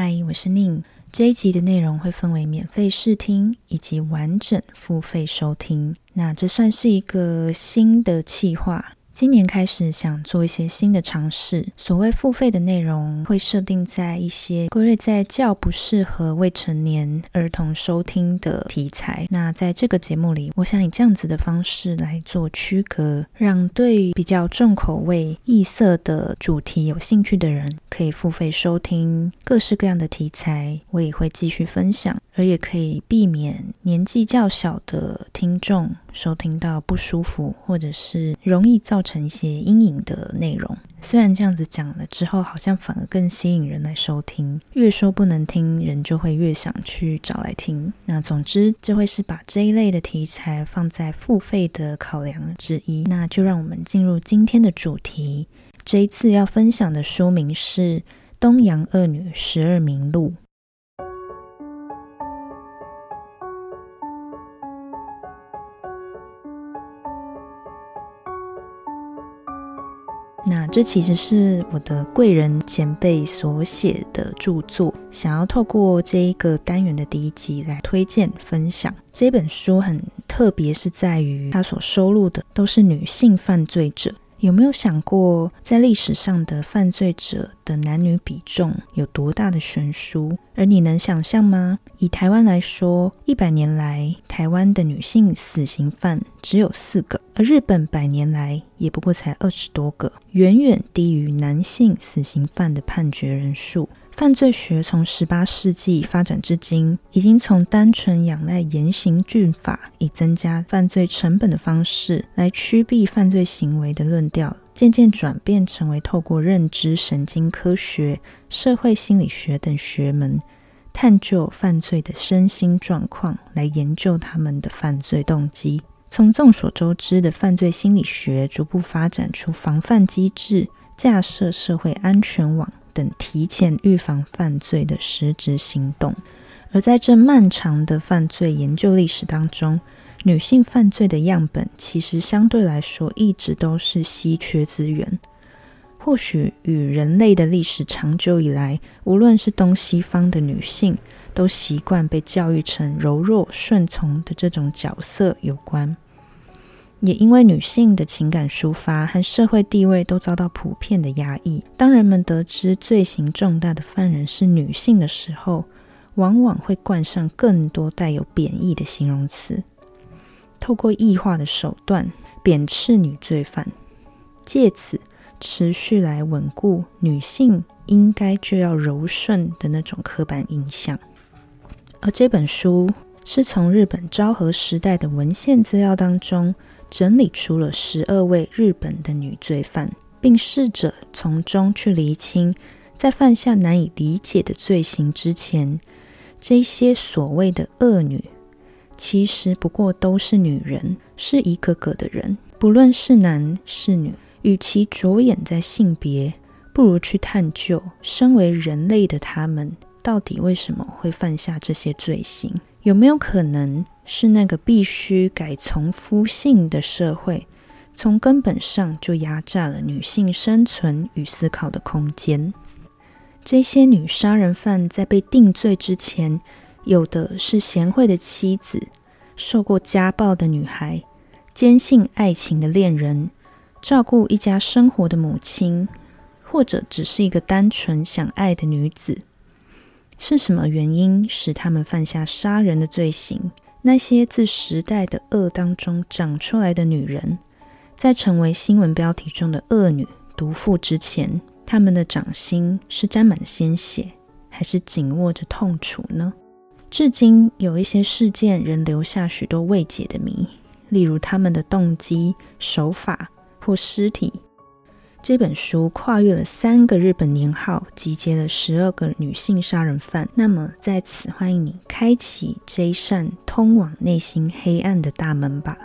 嗨，我是宁。这一集的内容会分为免费试听以及完整付费收听。那这算是一个新的企划。今年开始想做一些新的尝试，所谓付费的内容会设定在一些归类在较不适合未成年儿童收听的题材。那在这个节目里，我想以这样子的方式来做区隔，让对比较重口味、异色的主题有兴趣的人可以付费收听各式各样的题材。我也会继续分享。而也可以避免年纪较小的听众收听到不舒服，或者是容易造成一些阴影的内容。虽然这样子讲了之后，好像反而更吸引人来收听。越说不能听，人就会越想去找来听。那总之，这会是把这一类的题材放在付费的考量之一。那就让我们进入今天的主题。这一次要分享的书名是《东洋恶女十二名录》。那这其实是我的贵人前辈所写的著作，想要透过这一个单元的第一集来推荐分享这本书，很特别是在于它所收录的都是女性犯罪者。有没有想过，在历史上的犯罪者的男女比重有多大的悬殊？而你能想象吗？以台湾来说，一百年来，台湾的女性死刑犯只有四个，而日本百年来也不过才二十多个，远远低于男性死刑犯的判决人数。犯罪学从十八世纪发展至今，已经从单纯仰赖严刑峻法以增加犯罪成本的方式来驱避犯罪行为的论调，渐渐转变成为透过认知神经科学、社会心理学等学门，探究犯罪的身心状况，来研究他们的犯罪动机。从众所周知的犯罪心理学，逐步发展出防范机制，架设社会安全网。等提前预防犯罪的实质行动，而在这漫长的犯罪研究历史当中，女性犯罪的样本其实相对来说一直都是稀缺资源。或许与人类的历史长久以来，无论是东西方的女性，都习惯被教育成柔弱顺从的这种角色有关。也因为女性的情感抒发和社会地位都遭到普遍的压抑，当人们得知罪行重大的犯人是女性的时候，往往会冠上更多带有贬义的形容词，透过异化的手段贬斥女罪犯，借此持续来稳固女性应该就要柔顺的那种刻板印象。而这本书是从日本昭和时代的文献资料当中。整理出了十二位日本的女罪犯，并试着从中去厘清，在犯下难以理解的罪行之前，这些所谓的恶女，其实不过都是女人，是一个个的人，不论是男是女。与其着眼在性别，不如去探究，身为人类的他们，到底为什么会犯下这些罪行。有没有可能是那个必须改从夫性的社会，从根本上就压榨了女性生存与思考的空间？这些女杀人犯在被定罪之前，有的是贤惠的妻子，受过家暴的女孩，坚信爱情的恋人，照顾一家生活的母亲，或者只是一个单纯想爱的女子。是什么原因使他们犯下杀人的罪行？那些自时代的恶当中长出来的女人，在成为新闻标题中的恶女、毒妇之前，她们的掌心是沾满了鲜血，还是紧握着痛楚呢？至今有一些事件仍留下许多未解的谜，例如他们的动机、手法或尸体。这本书跨越了三个日本年号，集结了十二个女性杀人犯。那么，在此欢迎你开启这一扇通往内心黑暗的大门吧。